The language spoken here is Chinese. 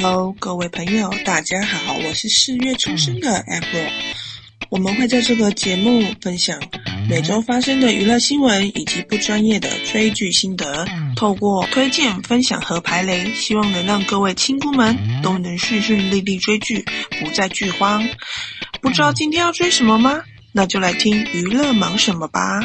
Hello，各位朋友，大家好，我是四月出生的 April。我们会在这个节目分享每周发生的娱乐新闻以及不专业的追剧心得，透过推荐、分享和排雷，希望能让各位亲姑们都能顺顺利利追剧，不再剧荒。不知道今天要追什么吗？那就来听娱乐忙什么吧。